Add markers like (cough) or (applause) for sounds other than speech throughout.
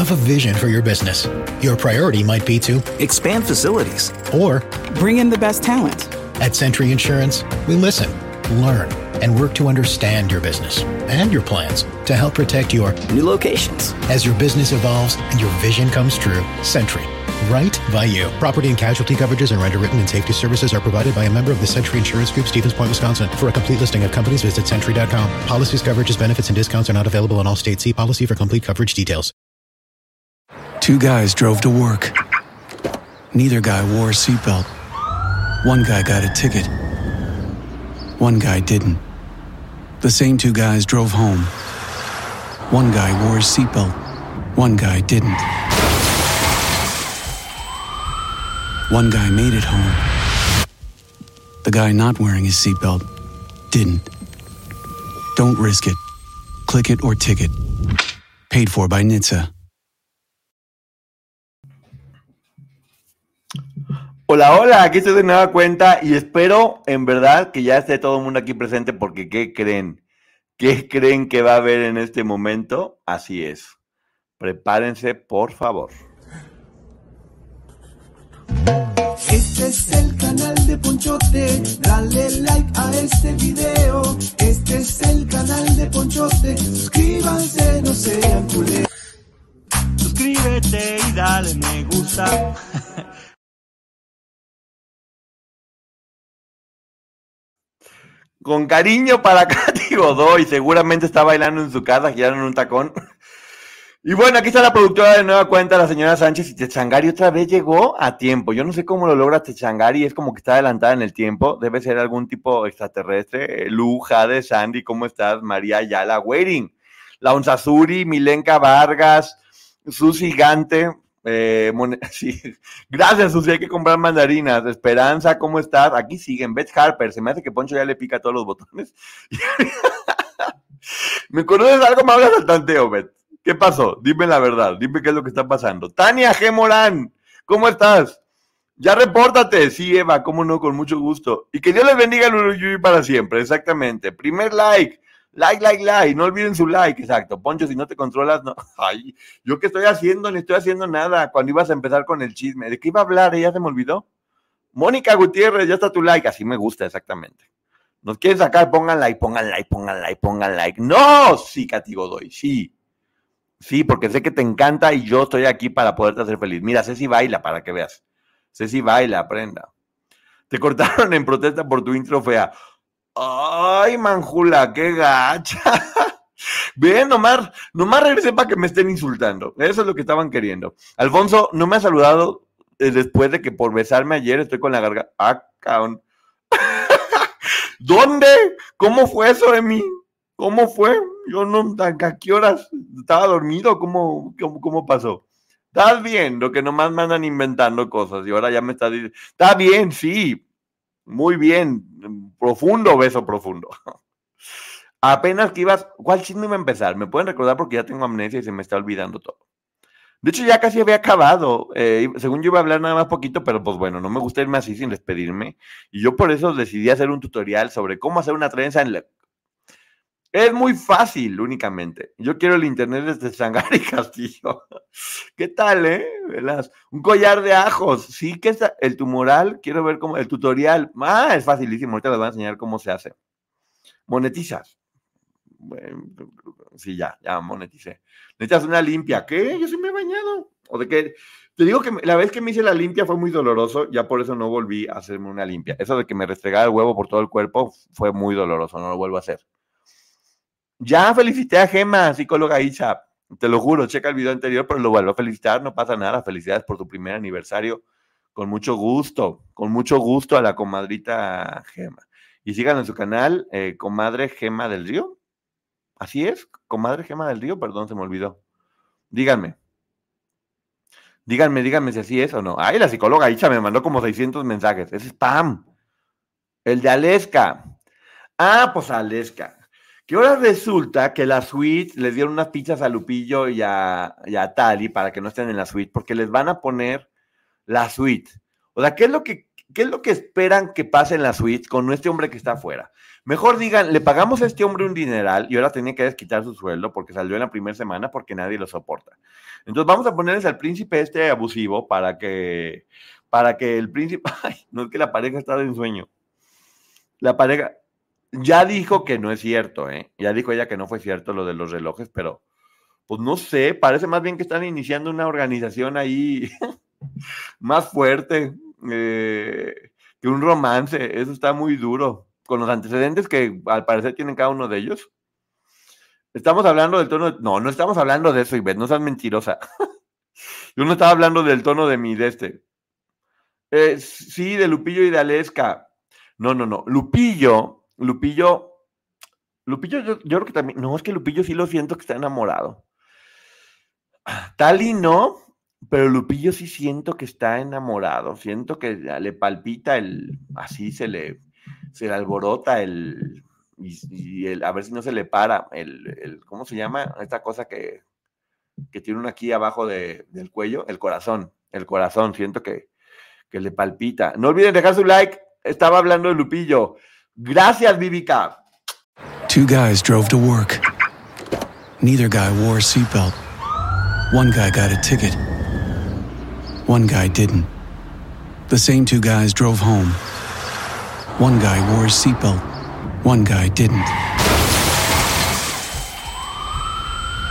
have a vision for your business. Your priority might be to expand facilities or bring in the best talent. At Century Insurance, we listen, learn, and work to understand your business and your plans to help protect your new locations. As your business evolves and your vision comes true, Century right by you. Property and casualty coverages and underwritten and safety services are provided by a member of the Century Insurance Group, Stevens Point, Wisconsin. For a complete listing of companies, visit century.com. Policies, coverages, benefits, and discounts are not available in all states. See policy for complete coverage details. Two guys drove to work. Neither guy wore a seatbelt. One guy got a ticket. One guy didn't. The same two guys drove home. One guy wore his seatbelt. One guy didn't. One guy made it home. The guy not wearing his seatbelt didn't. Don't risk it. Click it or ticket. Paid for by NHTSA. Hola, hola, aquí estoy de nueva cuenta y espero en verdad que ya esté todo el mundo aquí presente porque ¿qué creen? ¿Qué creen que va a haber en este momento? Así es. Prepárense, por favor. Este es el canal de Ponchote, dale like a este video. Este es el canal de Ponchote, suscríbanse, no sean culés. Suscríbete y dale me gusta. Con cariño para (laughs) Katy Godoy, seguramente está bailando en su casa, girando en un tacón. Y bueno, aquí está la productora de nueva cuenta, la señora Sánchez, y Techangari otra vez llegó a tiempo. Yo no sé cómo lo logra Techangari, es como que está adelantada en el tiempo. Debe ser algún tipo extraterrestre. Lu, Jade, Sandy, ¿cómo estás? María Ayala, Waiting. La Onzazuri, Milenka Vargas, Susi Gante. Eh, (laughs) sí. Gracias, Susi, hay que comprar mandarinas. Esperanza, ¿cómo estás? Aquí siguen. Beth Harper, se me hace que Poncho ya le pica todos los botones. (laughs) ¿Me conoces algo? Me hablas al tanteo, Beth. ¿Qué pasó? Dime la verdad, dime qué es lo que está pasando. Tania G. Morán, ¿cómo estás? Ya repórtate. Sí, Eva, cómo no, con mucho gusto. Y que Dios les bendiga el para siempre, exactamente. Primer like, like, like, like. No olviden su like, exacto. Poncho, si no te controlas, no. (laughs) Ay, ¿yo qué estoy haciendo? Ni estoy haciendo nada. Cuando ibas a empezar con el chisme, ¿de qué iba a hablar? ¿Ya se me olvidó? Mónica Gutiérrez, ya está tu like. Así me gusta, exactamente. Nos quieren sacar, pongan like, pongan like, pongan like, pongan like. No, sí, Cati Godoy, sí. Sí, porque sé que te encanta y yo estoy aquí para poderte hacer feliz. Mira, Ceci baila para que veas. Ceci baila, aprenda. Te cortaron en protesta por tu intro fea. Ay, manjula, qué gacha. (laughs) Ven, nomás, nomás regrese para que me estén insultando. Eso es lo que estaban queriendo. Alfonso, no me ha saludado eh, después de que por besarme ayer estoy con la garganta. Ah, cabrón. (laughs) ¿Dónde? ¿Cómo fue eso de mí? ¿Cómo fue? Yo no, ¿a qué horas? ¿Estaba dormido? ¿Cómo, cómo, pasó? Estás bien, lo que nomás me andan inventando cosas y ahora ya me está diciendo, está bien, sí, muy bien, profundo beso profundo. Apenas que ibas, ¿cuál chisme iba a empezar? ¿Me pueden recordar porque ya tengo amnesia y se me está olvidando todo? De hecho, ya casi había acabado. Eh, según yo iba a hablar nada más poquito, pero pues bueno, no me gusta irme así sin despedirme. Y yo por eso decidí hacer un tutorial sobre cómo hacer una trenza en la, es muy fácil únicamente. Yo quiero el internet desde Sangari Castillo. (laughs) ¿Qué tal, eh? Un collar de ajos. Sí, que es el tumoral. Quiero ver cómo el tutorial. Ah, es facilísimo. Ahorita les voy a enseñar cómo se hace. Monetizas. Sí, ya, ya moneticé. Necesitas una limpia. ¿Qué? Yo sí me he bañado. O de que te digo que la vez que me hice la limpia fue muy doloroso, ya por eso no volví a hacerme una limpia. Eso de que me restregaba el huevo por todo el cuerpo fue muy doloroso, no lo vuelvo a hacer. Ya felicité a Gema, psicóloga Isha. Te lo juro, checa el video anterior, pero lo vuelvo a felicitar, no pasa nada. Felicidades por tu primer aniversario. Con mucho gusto, con mucho gusto a la comadrita Gema. Y sigan en su canal, eh, Comadre Gema del Río. Así es, Comadre Gema del Río, perdón, se me olvidó. Díganme. Díganme, díganme si así es o no. Ay, la psicóloga Isha me mandó como 600 mensajes. Es spam. El de Aleska. Ah, pues Aleska. Que ahora resulta que la suite les dieron unas pizzas a Lupillo y a, Tali para que no estén en la suite, porque les van a poner la suite. O sea, ¿qué es lo que, qué es lo que esperan que pase en la suite con este hombre que está afuera? Mejor digan, le pagamos a este hombre un dineral y ahora tenía que desquitar su sueldo porque salió en la primera semana porque nadie lo soporta. Entonces vamos a ponerles al príncipe este abusivo para que, para que el príncipe, (laughs) ay, no es que la pareja está de ensueño. La pareja ya dijo que no es cierto, ¿eh? Ya dijo ella que no fue cierto lo de los relojes, pero pues no sé, parece más bien que están iniciando una organización ahí (laughs) más fuerte eh, que un romance. Eso está muy duro, con los antecedentes que al parecer tienen cada uno de ellos. Estamos hablando del tono. No, no estamos hablando de eso, Ivette, no seas mentirosa. (laughs) Yo no estaba hablando del tono de mi de este. Eh, sí, de Lupillo y de Aleska. No, no, no. Lupillo, Lupillo, Lupillo, yo, creo que también. No, es que Lupillo sí lo siento que está enamorado. Tali no, pero Lupillo sí siento que está enamorado. Siento que le palpita el. Así se le, se alborota el. Y, el, a ver si no se le para el, el ¿cómo se llama? Esta cosa que, que tiene uno aquí abajo de, del cuello, el corazón, el corazón, siento que, que le palpita. No olviden dejar su like, estaba hablando de Lupillo. Gracias, Vivica. Two guys drove to work. Neither guy wore a seatbelt. One guy got a ticket. One guy didn't. The same two guys drove home. One guy wore his seatbelt. One guy didn't.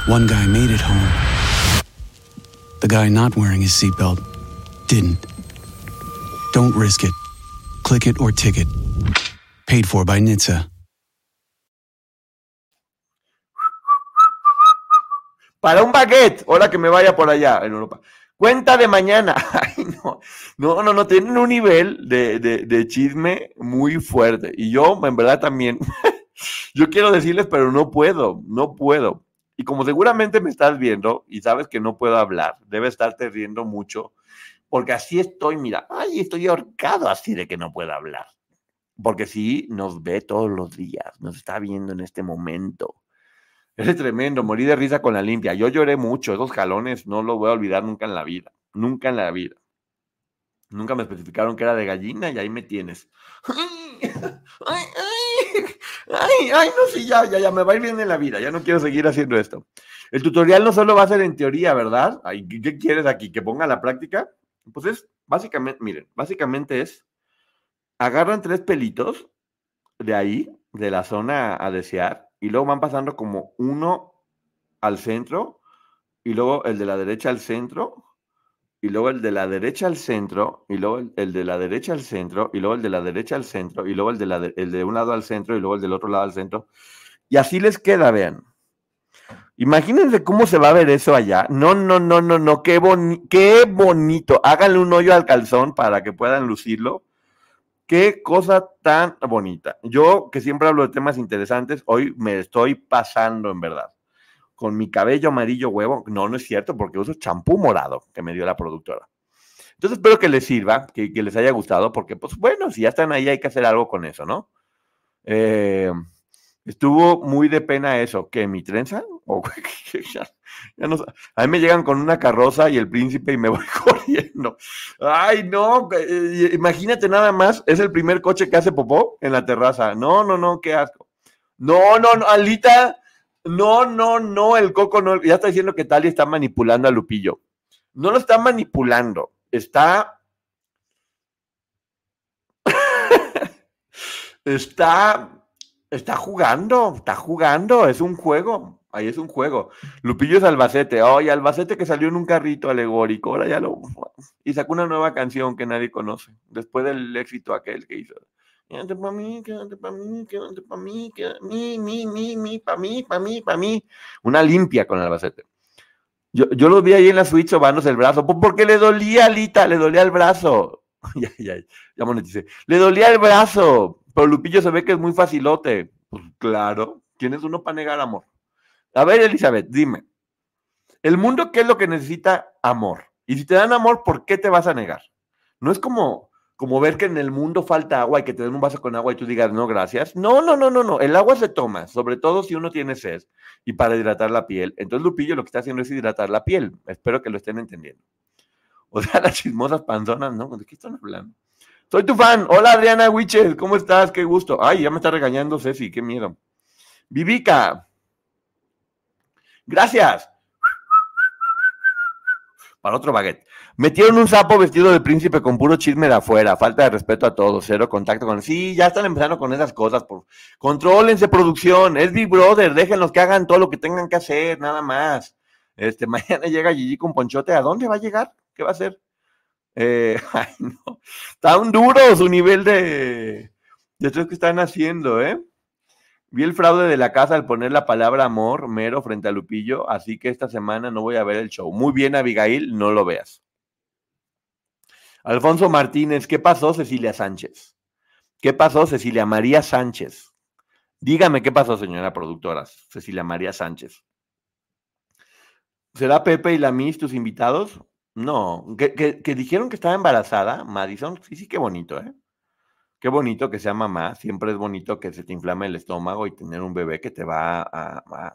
One guy made it home. The guy not wearing his seatbelt didn't. Don't risk it. Click it or ticket. Paid for by NHTSA. Para un baguette, ahora que me vaya por allá en Europa. Cuenta de mañana. (laughs) Ay, no, no, no, no, tienen un nivel de, de, de chisme muy fuerte. Y yo, en verdad, también, (laughs) yo quiero decirles, pero no puedo, no puedo. Y como seguramente me estás viendo y sabes que no puedo hablar, debe estarte riendo mucho, porque así estoy, mira, ay, estoy ahorcado así de que no puedo hablar. Porque sí, nos ve todos los días, nos está viendo en este momento. Es tremendo, morí de risa con la limpia. Yo lloré mucho, esos jalones no los voy a olvidar nunca en la vida, nunca en la vida. Nunca me especificaron que era de gallina y ahí me tienes. Ay, ay, ay, ay, no, sí, ya, ya, ya, me va a ir bien en la vida, ya no quiero seguir haciendo esto. El tutorial no solo va a ser en teoría, ¿verdad? Ay, ¿qué, quieres aquí? ¿Que ponga la práctica? Pues es, básicamente, miren, básicamente es, agarran tres pelitos de ahí, de la zona a desear, y luego van pasando como uno al centro, y luego el de la derecha al centro, y luego el de la derecha al centro, y luego el, de la derecha al centro, y luego el de la derecha al centro, y luego el de, la de un lado al centro, y luego el del otro lado al centro. Y así les queda, vean. Imagínense cómo se va a ver eso allá. No, no, no, no, no, qué, boni- qué bonito. Háganle un hoyo al calzón para que puedan lucirlo. Qué cosa tan bonita. Yo, que siempre hablo de temas interesantes, hoy me estoy pasando en verdad. Con mi cabello amarillo huevo. No, no es cierto, porque uso champú morado que me dio la productora. Entonces espero que les sirva, que, les haya gustado, porque pues bueno, si ya están ahí hay que hacer algo con eso, ¿no? Eh, estuvo muy de pena eso, que mi trenza, (laughs) a mí me llegan con una carroza y el príncipe y me (laughs) voy corriendo. Ay, no, imagínate nada más, es el primer coche que hace popó en la terraza. No, no, no, qué asco. No, no, no, Alita, no, no, no, el coco no, ya está diciendo que Tali está manipulando a Lupillo. No lo está manipulando, está (laughs) está está jugando, está jugando, es un juego, ahí es un juego. Lupillo es Albacete, oye, Albacete que salió en un carrito alegórico, ahora ya lo y sacó una nueva canción que nadie conoce, después del éxito aquel que hizo. Quédate pa' mí, quédate pa' mí, quédate pa' mí, quédate, mí, mí, mí, mí, pa' mí, pa' mí, pa' mí. Una limpia con Albacete. Yo, yo lo vi ahí en la Switch sobándose el brazo, porque le dolía, Alita, le dolía el brazo. (laughs) ya, ya, ya moneticé. Le dolía el brazo, pero Lupillo se ve que es muy facilote. Pues claro, ¿quién es uno para negar amor? A ver, Elizabeth, dime. El mundo, ¿qué es lo que necesita? Amor. Y si te dan amor, ¿por qué te vas a negar? No es como, como ver que en el mundo falta agua y que te den un vaso con agua y tú digas, no, gracias. No, no, no, no, no. El agua se toma, sobre todo si uno tiene sed y para hidratar la piel. Entonces Lupillo lo que está haciendo es hidratar la piel. Espero que lo estén entendiendo. O sea, (laughs) las chismosas panzonas, ¿no? ¿De qué están hablando? Soy tu fan. Hola Adriana Wiches, ¿cómo estás? Qué gusto. Ay, ya me está regañando Ceci, qué miedo. Vivica. Gracias. Para otro baguette. Metieron un sapo vestido de príncipe con puro chisme de afuera. Falta de respeto a todos. Cero contacto con. Sí, ya están empezando con esas cosas. Por... Contrólense, producción. Es Big Brother. Déjenlos que hagan todo lo que tengan que hacer, nada más. Este, (laughs) mañana llega Gigi con Ponchote. ¿A dónde va a llegar? ¿Qué va a hacer? Eh, (laughs) ay, no. Un duro su nivel de, de que están haciendo, ¿eh? Vi el fraude de la casa al poner la palabra amor mero frente a Lupillo, así que esta semana no voy a ver el show. Muy bien, Abigail, no lo veas. Alfonso Martínez, ¿qué pasó, Cecilia Sánchez? ¿Qué pasó, Cecilia María Sánchez? Dígame qué pasó, señora productora, Cecilia María Sánchez. ¿Será Pepe y la Miss tus invitados? No, que, que, dijeron que estaba embarazada, Madison. Sí, sí, qué bonito, ¿eh? Qué bonito que sea mamá. Siempre es bonito que se te inflame el estómago y tener un bebé que te va a,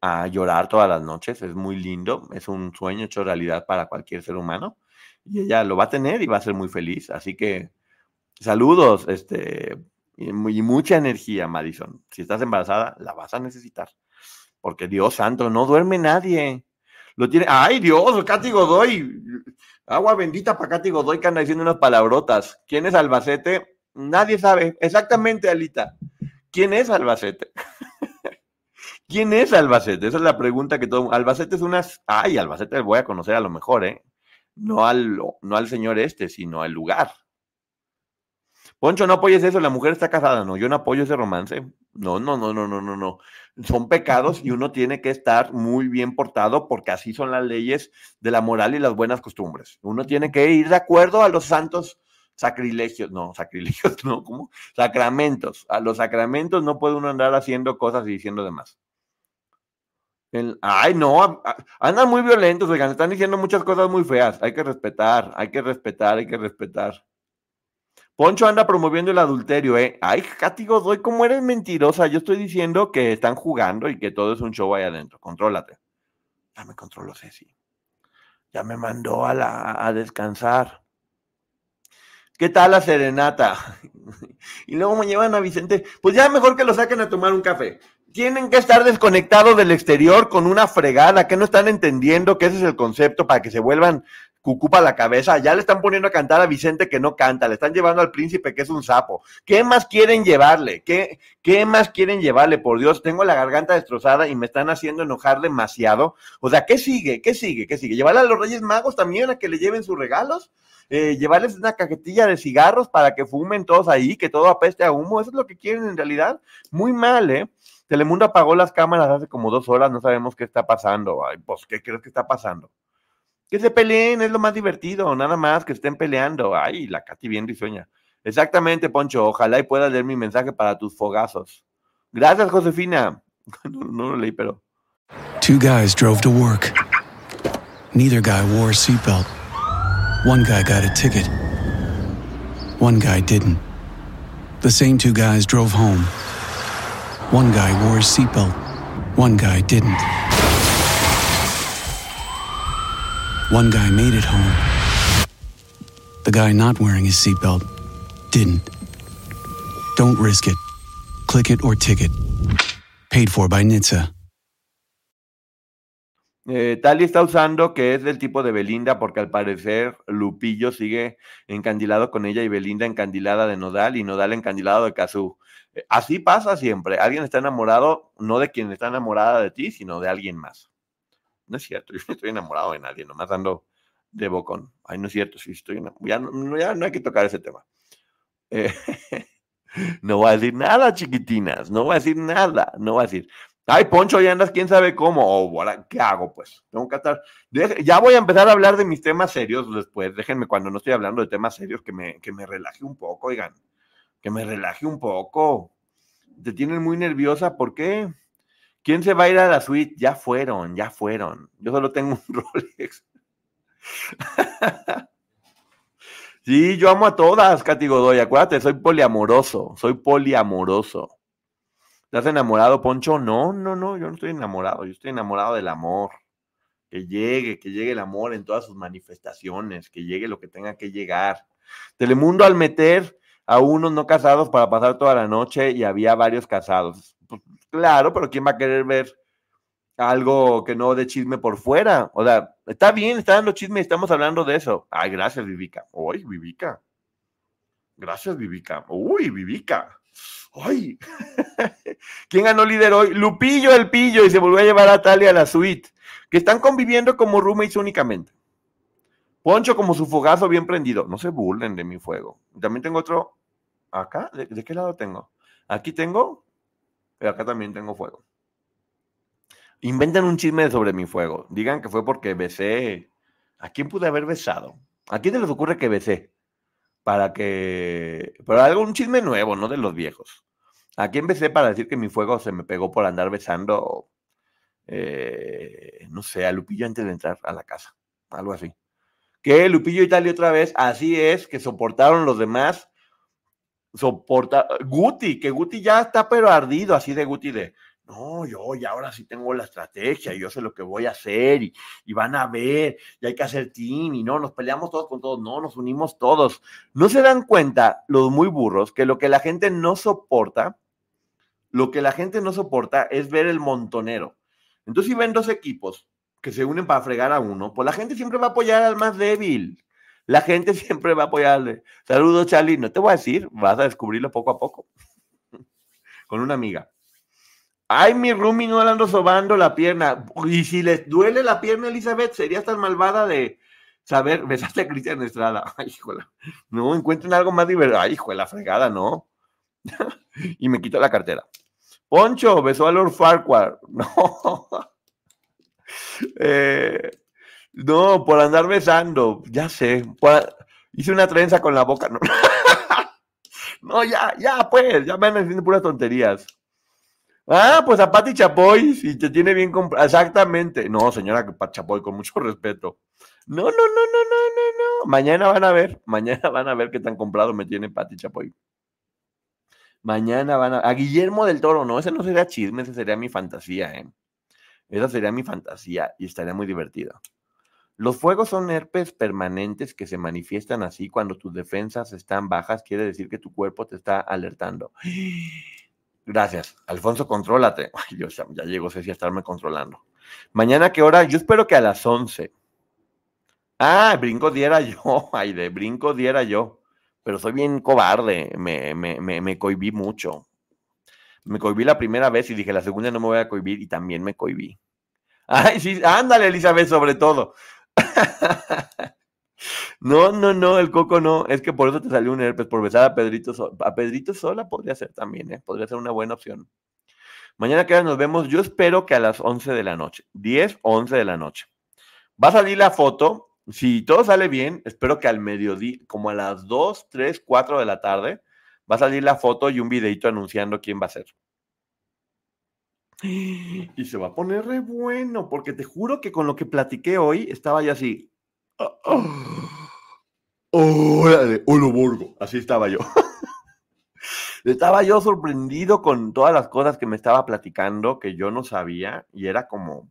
a, llorar todas las noches. Es muy lindo. Es un sueño hecho realidad para cualquier ser humano. Y ella lo va a tener y va a ser muy feliz. Así que saludos, este, y mucha energía, Madison. Si estás embarazada, la vas a necesitar. Porque Dios santo, no duerme nadie. Lo tiene. ¡Ay, Dios! Katy Godoy. Agua bendita para Katy Godoy que anda diciendo unas palabrotas. ¿Quién es Albacete? Nadie sabe. Exactamente, Alita. ¿Quién es Albacete? (laughs) ¿Quién es Albacete? Esa es la pregunta que todo. Albacete es unas. Ay, Albacete voy a conocer a lo mejor, ¿eh? No al, no al señor este, sino al lugar. Poncho, no apoyes eso, la mujer está casada. No, yo no apoyo ese romance. No, no, no, no, no, no, no. Son pecados y uno tiene que estar muy bien portado porque así son las leyes de la moral y las buenas costumbres. Uno tiene que ir de acuerdo a los santos sacrilegios, no, sacrilegios, (laughs) no, ¿cómo? Sacramentos. A los sacramentos no puede uno andar haciendo cosas y diciendo demás. El, ay, no, andan muy violentos, oigan, están diciendo muchas cosas muy feas. Hay que respetar, hay que respetar, hay que respetar. Poncho anda promoviendo el adulterio, ¿eh? Ay, Katy Godoy, ¿cómo eres mentirosa? Yo estoy diciendo que están jugando y que todo es un show ahí adentro. Contrólate. Ya me controló Ceci. Ya me mandó a, a descansar. ¿Qué tal la serenata? (laughs) y luego me llevan a Vicente. Pues ya mejor que lo saquen a tomar un café. Tienen que estar desconectados del exterior con una fregada, que no están entendiendo que ese es el concepto para que se vuelvan cucupa la cabeza. Ya le están poniendo a cantar a Vicente que no canta, le están llevando al príncipe que es un sapo. ¿Qué más quieren llevarle? ¿Qué, qué más quieren llevarle? Por Dios, tengo la garganta destrozada y me están haciendo enojar demasiado. O sea, ¿qué sigue? ¿Qué sigue? ¿Qué sigue? ¿Llevarle a los Reyes Magos también a que le lleven sus regalos? Eh, llevarles una cajetilla de cigarros para que fumen todos ahí, que todo apeste a humo. Eso es lo que quieren en realidad. Muy mal, ¿eh? Telemundo apagó las cámaras hace como dos horas, no sabemos qué está pasando. Ay, pues, ¿qué crees que está pasando? Que se peleen, es lo más divertido, nada más que estén peleando. Ay, la Katy bien risueña. Exactamente, Poncho. Ojalá y puedas leer mi mensaje para tus fogazos. Gracias, Josefina. (laughs) No, no lo leí, pero. Two guys drove to work. Neither guy wore a seatbelt. One guy got a ticket. One guy didn't. The same two guys drove home. One guy wore a seatbelt. One guy didn't. One guy made it home. The guy not wearing his seatbelt didn't. Don't risk it. Click it or ticket. Paid for by NHTSA. Eh, Tali está usando que es del tipo de Belinda porque al parecer Lupillo sigue encandilado con ella y Belinda encandilada de Nodal y Nodal encandilado de Kazú. Eh, así pasa siempre. Alguien está enamorado no de quien está enamorada de ti, sino de alguien más. No es cierto, yo no estoy enamorado de nadie, nomás ando de bocón. Ay, no es cierto, sí estoy enamorado. Ya no, ya no hay que tocar ese tema. Eh, (laughs) no voy a decir nada, chiquitinas, no voy a decir nada, no voy a decir. Ay, Poncho, ya andas, quién sabe cómo. Oh, ¿qué hago? Pues tengo que estar. Ya voy a empezar a hablar de mis temas serios después. Déjenme, cuando no estoy hablando de temas serios, que me, que me relaje un poco, oigan. Que me relaje un poco. Te tienen muy nerviosa, ¿por qué? ¿Quién se va a ir a la suite? Ya fueron, ya fueron. Yo solo tengo un (laughs) Rolex. sí, yo amo a todas, Katy Godoy. Acuérdate, soy poliamoroso. Soy poliamoroso. ¿Estás enamorado, Poncho? No, no, no, yo no estoy enamorado. Yo estoy enamorado del amor. Que llegue, que llegue el amor en todas sus manifestaciones, que llegue lo que tenga que llegar. Telemundo al meter a unos no casados para pasar toda la noche y había varios casados. Claro, pero ¿quién va a querer ver algo que no de chisme por fuera? O sea, está bien, está dando chisme y estamos hablando de eso. Ay, gracias, Vivica. Uy, Vivica. Gracias, Vivica. Uy, Vivica. ¡Ay! (laughs) ¿Quién ganó líder hoy? Lupillo el Pillo y se volvió a llevar a Talia a la suite, que están conviviendo como roommates únicamente. Poncho como su fogazo bien prendido. No se burlen de mi fuego. También tengo otro acá. ¿De, de qué lado tengo? Aquí tengo. Y acá también tengo fuego. Inventen un chisme sobre mi fuego. Digan que fue porque besé. ¿A quién pude haber besado? ¿A quién se les ocurre que besé? Para que. Pero algún chisme nuevo, no de los viejos. ¿A quién besé para decir que mi fuego se me pegó por andar besando? eh, no sé, a Lupillo antes de entrar a la casa. Algo así. Que Lupillo y Italia otra vez, así es, que soportaron los demás. Soporta. Guti, que Guti ya está pero ardido, así de Guti de. No, yo ya ahora sí tengo la estrategia, yo sé lo que voy a hacer y, y van a ver, y hay que hacer team y no, nos peleamos todos con todos, no, nos unimos todos. No se dan cuenta los muy burros que lo que la gente no soporta, lo que la gente no soporta es ver el montonero. Entonces, si ven dos equipos que se unen para fregar a uno, pues la gente siempre va a apoyar al más débil. La gente (laughs) siempre va a apoyarle. Saludos, Charlie. No te voy a decir, vas a descubrirlo poco a poco. (laughs) Con una amiga. Ay, mi Rumi no le ando sobando la pierna. Y si les duele la pierna, Elizabeth, serías tan malvada de saber, (laughs) besaste a Cristian Estrada. Ay, híjola. No, encuentren algo más divertido. Ay, hijo la fregada, no. y me quito la cartera. Poncho besó a Lord Farquhar. No. Eh, no, por andar besando. Ya sé. hice una trenza con la boca. No, (laughs) No, ya, ya, pues. Ya me andan diciendo puras tonterías. Ah, pues a Pati Chapoy, si te tiene bien comprado. Exactamente. No, señora Chapoy, con mucho respeto. No, no, no, no, no, no, no. Mañana van a ver. Mañana van a ver qué tan comprado me tiene Pati Chapoy. Mañana van a. A Guillermo del Toro, no, ese no sería chisme, ese sería mi fantasía, ¿eh? Esa sería mi fantasía y estaría muy divertido. Los fuegos son herpes permanentes que se manifiestan así cuando tus defensas están bajas, quiere decir que tu cuerpo te está alertando. (gasps) Gracias. Alfonso, contrólate. Ay, ya, llegó Ceci a estarme controlando. Mañana, ¿qué hora? Yo espero que a las 11. Ah, brinco diera yo. (laughs) Ay, de brinco diera yo. Pero soy bien cobarde. Me, me, me, me cohibí mucho. Me cohibí la primera vez y dije, la segunda no me voy a cohibir y también me cohibí. (laughs) Ay, sí, ándale, Elizabeth, sobre todo. (laughs) No, no, no, el coco no. Es que por eso te salió un herpes, por besar a Pedrito sola. A Pedrito sola podría ser también, ¿eh? Podría ser una buena opción. Mañana que nos vemos, yo espero que a las 11 de la noche, 10 o 11 de la noche. Va a salir la foto. Si todo sale bien, espero que al mediodía, como a las 2, 3, 4 de la tarde, va a salir la foto y un videito anunciando quién va a ser. (gasps) Y se va a poner re bueno, porque te juro que con lo que platiqué hoy estaba ya así. "Ah, (gasps) ah, órale, olo borgo. Así estaba yo. (laughs) estaba yo sorprendido con todas las cosas que me estaba platicando que yo no sabía y era como,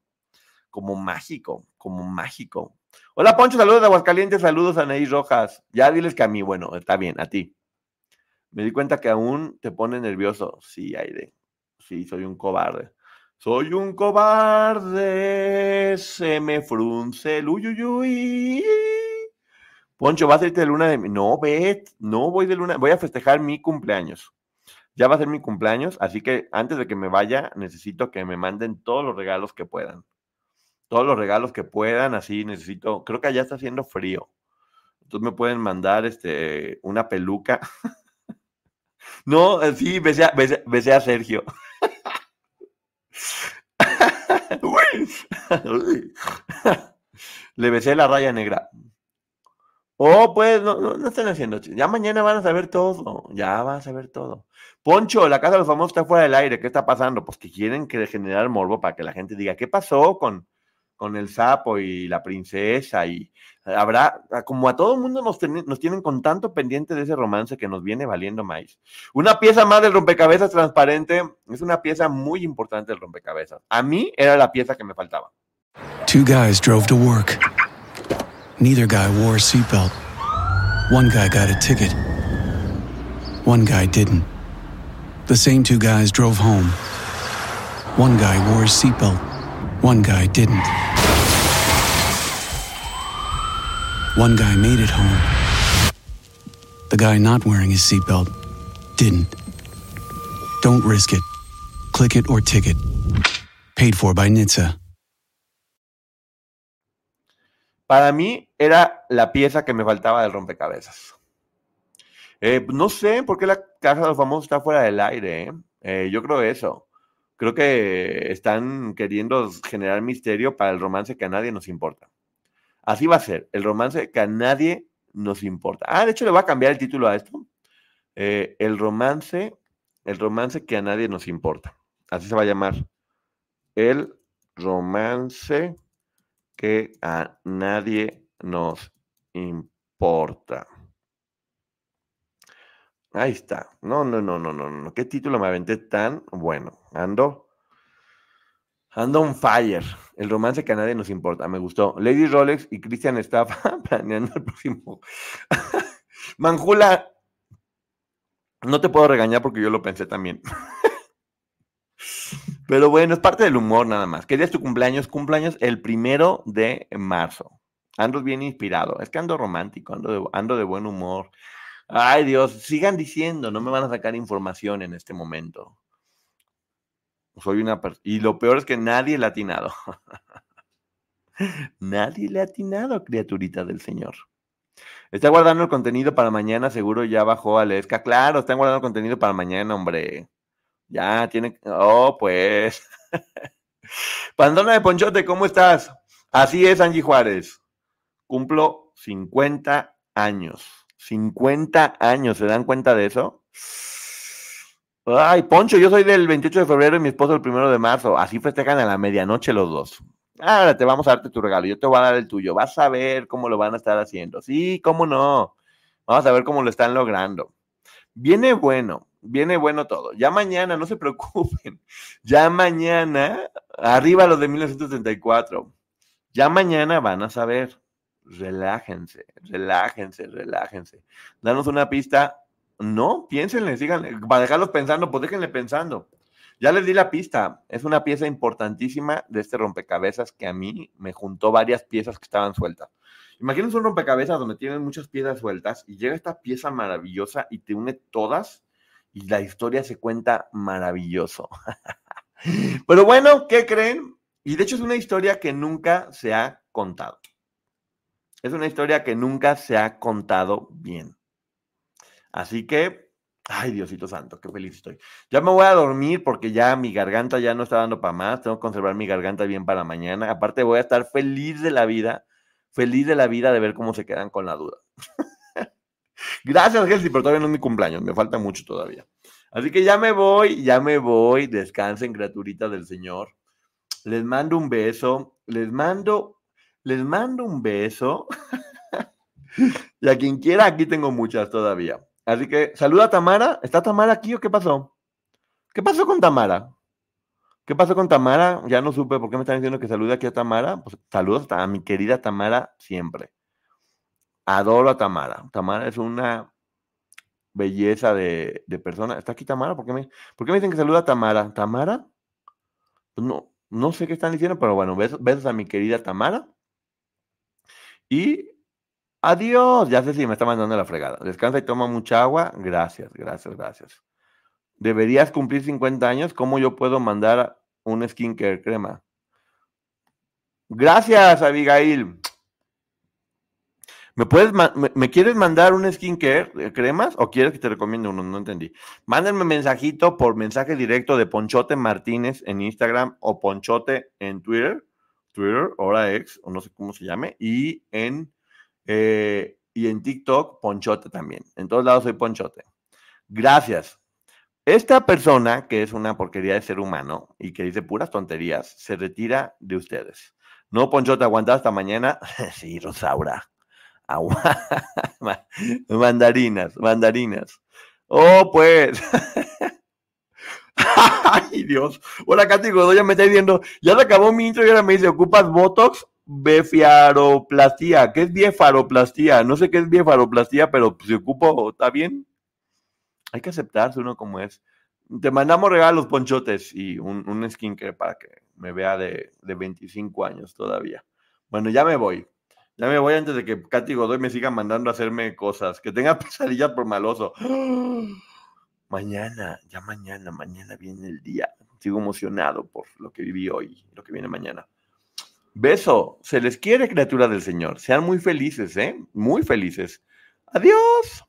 como mágico, como mágico. Hola Poncho, saludos de Aguascalientes, saludos a Ney Rojas. Ya diles que a mí, bueno, está bien, a ti. Me di cuenta que aún te pone nervioso. Sí, Aide. Sí, soy un cobarde. Soy un cobarde, se me frunce el uyuyuy. Poncho, ¿vas a irte de luna de No, Bet, no voy de luna, voy a festejar mi cumpleaños. Ya va a ser mi cumpleaños, así que antes de que me vaya, necesito que me manden todos los regalos que puedan. Todos los regalos que puedan, así necesito, creo que allá está haciendo frío. Entonces me pueden mandar este, una peluca. (laughs) No, eh, sí, besé- besé a Sergio. (laughs) (laughs) Le besé la raya negra. Oh, pues, no, no, están haciendo. Ya mañana van a saber todo. Ya van a saber todo. Poncho, la casa de los famosos está fuera del aire. ¿Qué está pasando? Pues que quieren generar morbo para que la gente diga, ¿qué pasó con, con el sapo y la princesa? Y habrá, como a todo el mundo nos, tienen con tanto pendiente de ese romance que nos viene valiendo maíz. Una pieza más del rompecabezas transparente es una pieza muy importante del rompecabezas. A mí era la pieza que me faltaba. Two guys drove to work. Neither guy wore a seatbelt. One guy got a ticket. One guy didn't. The same two guys drove home. One guy wore his seatbelt. One guy didn't. One guy made it home. The guy not wearing his seatbelt didn't. Don't risk it. Click it or ticket. Paid for by NHTSA. Para mí era la pieza que me faltaba del rompecabezas. Eh, no sé por qué la casa de los famosos está fuera del aire. ¿eh? Eh, yo creo eso. Creo que están queriendo generar misterio para el romance que a nadie nos importa. Así va a ser, el romance que a nadie nos importa. Ah, de hecho le voy a cambiar el título a esto. el romance, el romance que a nadie nos importa. Así se va a llamar. El romance que a nadie nos importa. Ahí está. No, no, no, no, no, no. ¿Qué título me aventé tan bueno? Ando. Ando on fire. El romance que a nadie nos importa. Me gustó. Lady Rolex y Christian Estafa (laughs) planeando el próximo. (laughs) Manjula. No te puedo regañar porque yo lo pensé también. (laughs) Pero bueno, es parte del humor nada más. ¿Qué día es tu cumpleaños? Cumpleaños el primero de marzo. Ando bien inspirado. Es que ando romántico, ando de, ando de buen humor. Ay Dios, sigan diciendo, no me van a sacar información en este momento. Soy una Y lo peor es que nadie le ha atinado. (laughs) nadie le ha atinado, criaturita del Señor. Está guardando el contenido para mañana, seguro ya bajó a Lesca. Claro, están guardando el contenido para mañana, hombre. Ya tiene. Oh, pues. (laughs) Pandona de Ponchote, ¿cómo estás? Así es, Angie Juárez. Cumplo 50 años. 50 años, ¿se dan cuenta de eso? Ay, Poncho, yo soy del 28 de febrero y mi esposo el 1 de marzo. Así festejan a la medianoche los dos. Ahora te vamos a darte tu regalo, yo te voy a dar el tuyo. Vas a ver cómo lo van a estar haciendo. Sí, cómo no. Vamos a ver cómo lo están logrando. Viene bueno, viene bueno todo. Ya mañana, no se (laughs) preocupen. Ya mañana, arriba los de 1934. Ya mañana van a saber. Relájense, relájense, relájense. Danos una pista. No, piénsenle, síganle. Para dejarlos pensando, pues déjenle pensando. Ya les di la pista. Es una pieza importantísima de este rompecabezas que a mí me juntó varias piezas que estaban sueltas. Imagínense un rompecabezas donde tienen muchas piezas sueltas y llega esta pieza maravillosa y te une todas y la historia se cuenta maravilloso. (laughs) Pero bueno, ¿qué creen? Y de hecho es una historia que nunca se ha contado. Es una historia que nunca se ha contado bien. Así que, ay Diosito Santo, qué feliz estoy. Ya me voy a dormir porque ya mi garganta ya no está dando para más. Tengo que conservar mi garganta bien para mañana. Aparte voy a estar feliz de la vida, feliz de la vida de ver cómo se quedan con la duda. (laughs) Gracias, Gelsi, pero todavía no es mi cumpleaños, me falta mucho todavía. Así que ya me voy, ya me voy. Descansen, criaturitas del Señor. Les mando un beso, les mando, les mando un beso. (laughs) y a quien quiera, aquí tengo muchas todavía. Así que saluda a Tamara. ¿Está Tamara aquí o qué pasó? ¿Qué pasó con Tamara? ¿Qué pasó con Tamara? Ya no supe por qué me están diciendo que saluda aquí a Tamara. Pues saludos a mi querida Tamara siempre. Adoro a Tamara. Tamara es una belleza de, persona. ¿Está aquí Tamara? ¿Por qué, me, ¿Por qué me dicen que saluda a Tamara? ¿Tamara? Pues no, no sé qué están diciendo, pero bueno, besos, a mi querida Tamara. Y adiós. Ya sé si me está mandando la fregada. Descansa y toma mucha agua. Gracias, gracias, gracias. Deberías cumplir 50 años. ¿Cómo yo puedo mandar un skincare crema? Gracias, Abigail. ¿Me puedes, me, quieres mandar un skincare de cremas o quieres que te recomiende uno? No entendí. Mándenme mensajito por mensaje directo de Ponchote Martínez en Instagram o Ponchote en Twitter, Twitter, ahora ex, o no sé cómo se llame, y en, eh, y en TikTok, Ponchote también. En todos lados soy Ponchote. Gracias. Esta persona, que es una porquería de ser humano y que dice puras tonterías, se retira de ustedes. No, Ponchote, aguanta hasta mañana. (laughs) sí, Rosaura. (laughs) Mandarinas, mandarinas. Oh, pues. (laughs) (laughs) Ay, Dios. Hola, Katy Godoy, ya me está diciendo, ya se acabó mi intro y ahora me dice, ¿ocupas Botox? blefaroplastía. ¿Qué es blefaroplastía? No sé qué es blefaroplastía, pero si ocupo, ¿está bien? Hay que aceptarse uno como es. Te mandamos regalos, ponchotes, y un, un skincare para que me vea de, de 25 años todavía. Bueno, ya me voy. Ya me voy antes de que Katy Godoy me siga mandando a hacerme cosas. Que tenga (laughs) pesadillas por maloso. Mañana, ya mañana, mañana viene el día. Sigo emocionado por lo que viví hoy, lo que viene mañana. Beso. Se les quiere, criatura del Señor. Sean muy felices, ¿eh? Muy felices. Adiós.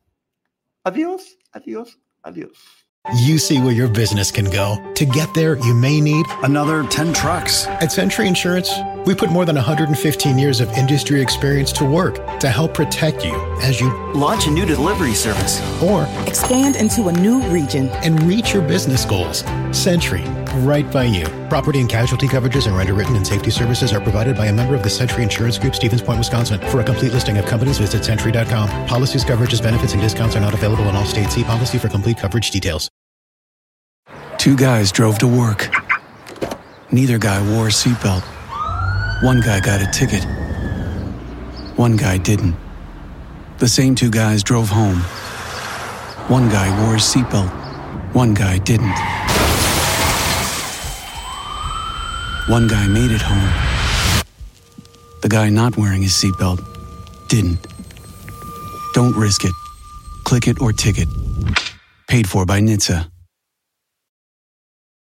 Adiós, adiós, adiós. You see where your business can go. To get there, you may need Another 10 trucks. At Century Insurance, we put more than 115 years of industry experience to work to help protect you as you Launch a new delivery service. or Expand into a new region. and reach your business goals. Century, right by you. Property and casualty coverages and underwritten and safety services are provided by a member of the Century Insurance Group, Stevens Point, Wisconsin. For a complete listing of companies, visit century.com. Policies, coverages, benefits, and discounts are not available in all states. See policy for complete coverage details. Two guys drove to work. Neither guy wore a seatbelt. One guy got a ticket. One guy didn't. The same two guys drove home. One guy wore a seatbelt. One guy didn't. One guy made it home. The guy not wearing his seatbelt didn't. Don't risk it. Click it or ticket. Paid for by NHTSA.